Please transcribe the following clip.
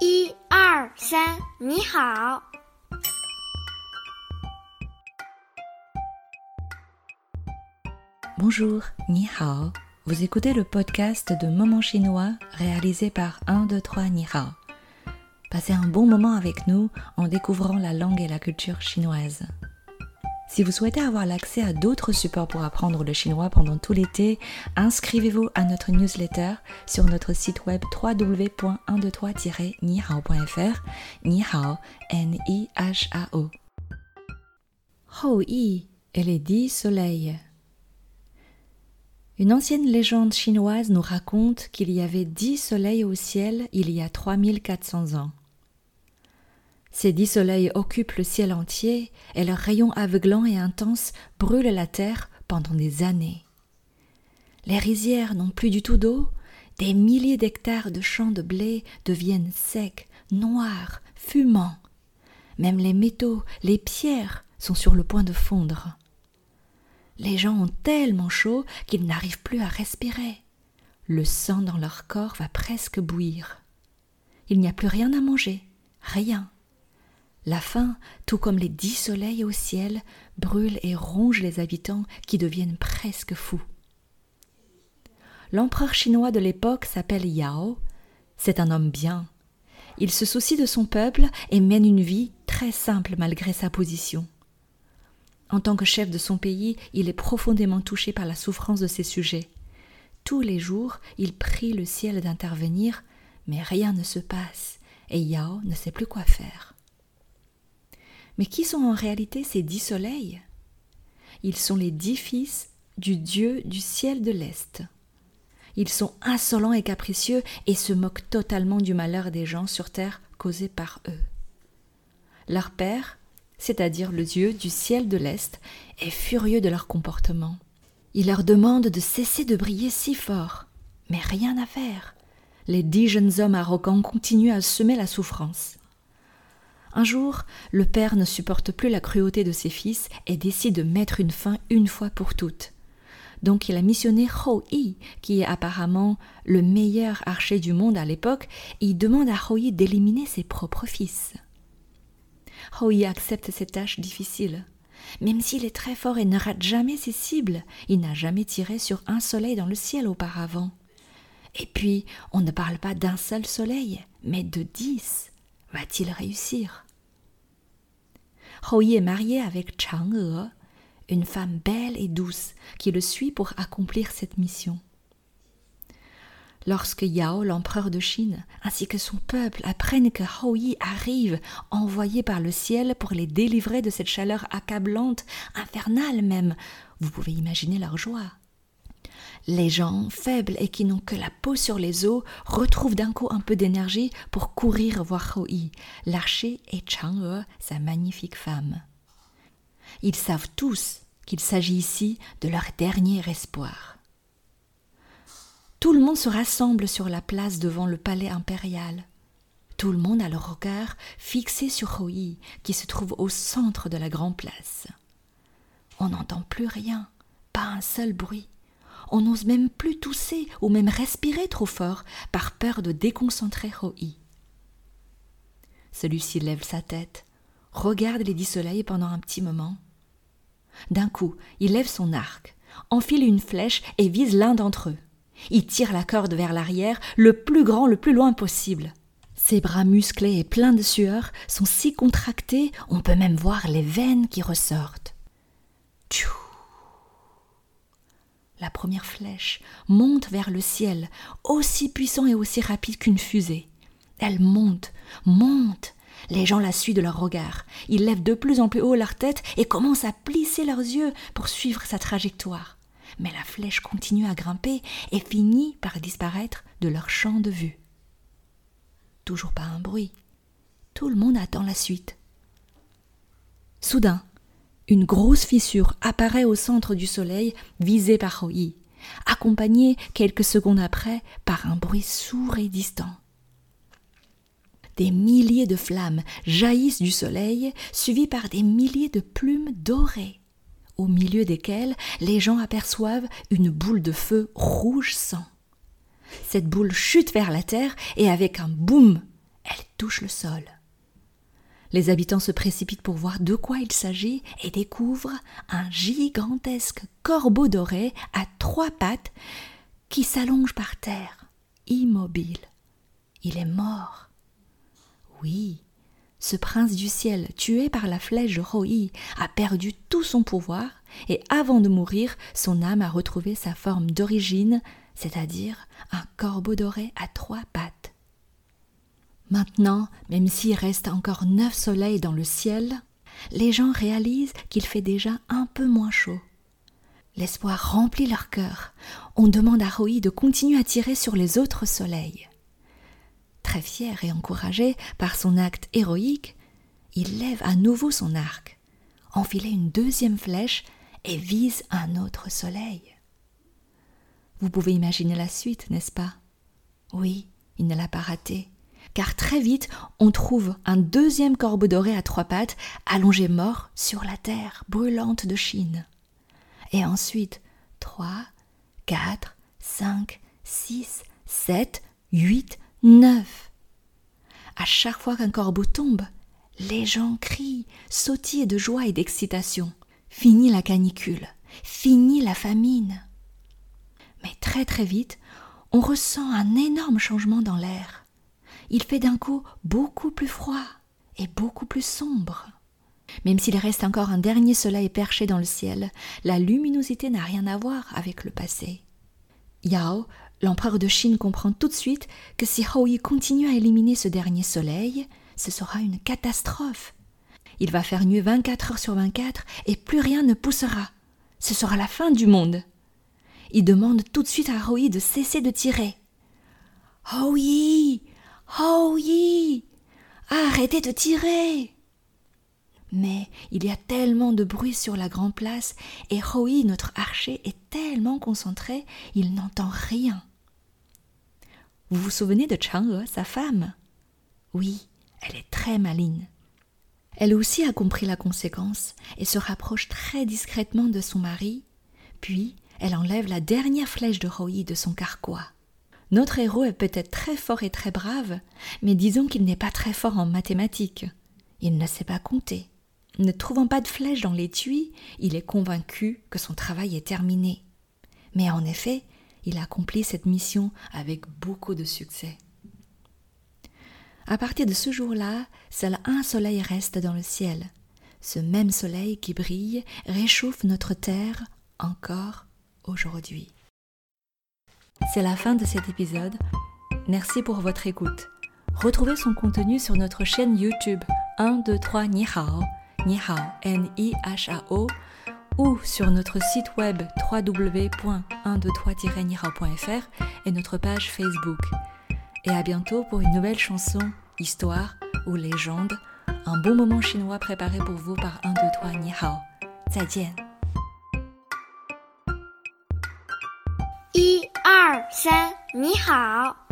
一二三，你好。 Bonjour, ni hao. Vous écoutez le podcast de Moment chinois réalisé par 1, 2, 3 ni hao. Passez un bon moment avec nous en découvrant la langue et la culture chinoise. Si vous souhaitez avoir l'accès à d'autres supports pour apprendre le chinois pendant tout l'été, inscrivez-vous à notre newsletter sur notre site web www.123-nihao.fr. Nihao, N-I-H-A-O. Hou Yi et les dix soleils. Une ancienne légende chinoise nous raconte qu'il y avait dix soleils au ciel il y a 3400 ans. Ces dix soleils occupent le ciel entier et leurs rayons aveuglants et intenses brûlent la terre pendant des années. Les rizières n'ont plus du tout d'eau, des milliers d'hectares de champs de blé deviennent secs, noirs, fumants. Même les métaux, les pierres sont sur le point de fondre. Les gens ont tellement chaud qu'ils n'arrivent plus à respirer. Le sang dans leur corps va presque bouillir. Il n'y a plus rien à manger, rien. La faim, tout comme les dix soleils au ciel, brûle et ronge les habitants qui deviennent presque fous. L'empereur chinois de l'époque s'appelle Yao. C'est un homme bien. Il se soucie de son peuple et mène une vie très simple malgré sa position. En tant que chef de son pays, il est profondément touché par la souffrance de ses sujets. Tous les jours, il prie le ciel d'intervenir, mais rien ne se passe, et Yao ne sait plus quoi faire. Mais qui sont en réalité ces dix soleils? Ils sont les dix fils du dieu du ciel de l'Est. Ils sont insolents et capricieux et se moquent totalement du malheur des gens sur terre causé par eux. Leur père, c'est-à-dire le dieu du ciel de l'Est, est furieux de leur comportement. Il leur demande de cesser de briller si fort, mais rien à faire. Les dix jeunes hommes arrogants continuent à semer la souffrance. Un jour, le père ne supporte plus la cruauté de ses fils et décide de mettre une fin une fois pour toutes. Donc il a missionné Hou Yi, qui est apparemment le meilleur archer du monde à l'époque, et il demande à Hou Yi d'éliminer ses propres fils. Hou Yi accepte cette tâche difficile. Même s'il est très fort et ne rate jamais ses cibles, il n'a jamais tiré sur un soleil dans le ciel auparavant. Et puis, on ne parle pas d'un seul soleil, mais de dix. Va-t-il réussir? Hou Yi est marié avec Chang'e, une femme belle et douce qui le suit pour accomplir cette mission. Lorsque Yao, l'empereur de Chine, ainsi que son peuple apprennent que Hou Yi arrive, envoyé par le ciel pour les délivrer de cette chaleur accablante, infernale même, vous pouvez imaginer leur joie. Les gens faibles et qui n'ont que la peau sur les os retrouvent d'un coup un peu d'énergie pour courir voir Hou Yi, l'archer et Chang'e, sa magnifique femme. Ils savent tous qu'il s'agit ici de leur dernier espoir. Tout le monde se rassemble sur la place devant le palais impérial. Tout le monde a le regard fixé sur Hou Yi, qui se trouve au centre de la grande place. On n'entend plus rien, pas un seul bruit. On n'ose même plus tousser ou même respirer trop fort par peur de déconcentrer Yi. Celui-ci lève sa tête, regarde les dix soleils pendant un petit moment. D'un coup, il lève son arc, enfile une flèche et vise l'un d'entre eux. Il tire la corde vers l'arrière, le plus grand, le plus loin possible. Ses bras musclés et pleins de sueur sont si contractés, on peut même voir les veines qui ressortent. Tchou La première flèche monte vers le ciel, aussi puissant et aussi rapide qu'une fusée. Elle monte, monte. Les gens la suivent de leur regard. Ils lèvent de plus en plus haut leur tête et commencent à plisser leurs yeux pour suivre sa trajectoire mais la flèche continue à grimper et finit par disparaître de leur champ de vue. Toujours pas un bruit. Tout le monde attend la suite. Soudain, une grosse fissure apparaît au centre du soleil, visée par Hou Yi, accompagnée quelques secondes après par un bruit sourd et distant. Des milliers de flammes jaillissent du soleil, suivies par des milliers de plumes dorées au milieu desquelles les gens aperçoivent une boule de feu rouge sang. Cette boule chute vers la terre et avec un boum, elle touche le sol. Les habitants se précipitent pour voir de quoi il s'agit et découvrent un gigantesque corbeau doré à trois pattes qui s'allonge par terre, immobile. Il est mort. Oui, ce prince du ciel, tué par la flèche de Roi, a perdu tout son pouvoir, et avant de mourir, son âme a retrouvé sa forme d'origine, c'est-à-dire un corbeau doré à trois pattes. Maintenant, même s'il reste encore neuf soleils dans le ciel, les gens réalisent qu'il fait déjà un peu moins chaud. L'espoir remplit leur cœur. On demande à Roi de continuer à tirer sur les autres soleils. Très fier et encouragé par son acte héroïque, il lève à nouveau son arc, enfile une deuxième flèche et vise un autre soleil. Vous pouvez imaginer la suite, n'est-ce pas? Oui, il ne l'a pas raté car très vite on trouve un deuxième corbeau doré à trois pattes allongé mort sur la terre brûlante de Chine. Et ensuite trois, quatre, cinq, six, sept, huit, neuf. À chaque fois qu'un corbeau tombe, les gens crient, sautillent de joie et d'excitation. Fini la canicule, fini la famine. Mais très très vite, on ressent un énorme changement dans l'air il fait d'un coup beaucoup plus froid et beaucoup plus sombre. Même s'il reste encore un dernier soleil perché dans le ciel, la luminosité n'a rien à voir avec le passé. Yao, l'empereur de Chine, comprend tout de suite que si Yi continue à éliminer ce dernier soleil, ce sera une catastrophe. Il va faire nuit 24 heures sur 24 et plus rien ne poussera. Ce sera la fin du monde. Il demande tout de suite à Yi de cesser de tirer. Yi Oh Arrêtez de tirer Mais il y a tellement de bruit sur la grande place, et Hoi, notre archer, est tellement concentré, il n'entend rien. Vous vous souvenez de Chang'e, sa femme? Oui, elle est très maligne. Elle aussi a compris la conséquence et se rapproche très discrètement de son mari, puis elle enlève la dernière flèche de Hoi de son carquois. Notre héros est peut-être très fort et très brave, mais disons qu'il n'est pas très fort en mathématiques. Il ne sait pas compter. Ne trouvant pas de flèche dans l'étui, il est convaincu que son travail est terminé. Mais en effet, il accomplit cette mission avec beaucoup de succès. À partir de ce jour-là, seul un soleil reste dans le ciel. Ce même soleil qui brille réchauffe notre terre encore aujourd'hui. C'est la fin de cet épisode. Merci pour votre écoute. Retrouvez son contenu sur notre chaîne YouTube 1, 2, 3 Ni Hao, Ni Hao, N-I-H-A-O, ou sur notre site web www.123-nihao.fr et notre page Facebook. Et à bientôt pour une nouvelle chanson, histoire ou légende, un bon moment chinois préparé pour vous par 1, 2, 3 Ni Hao. 再见。三，你好。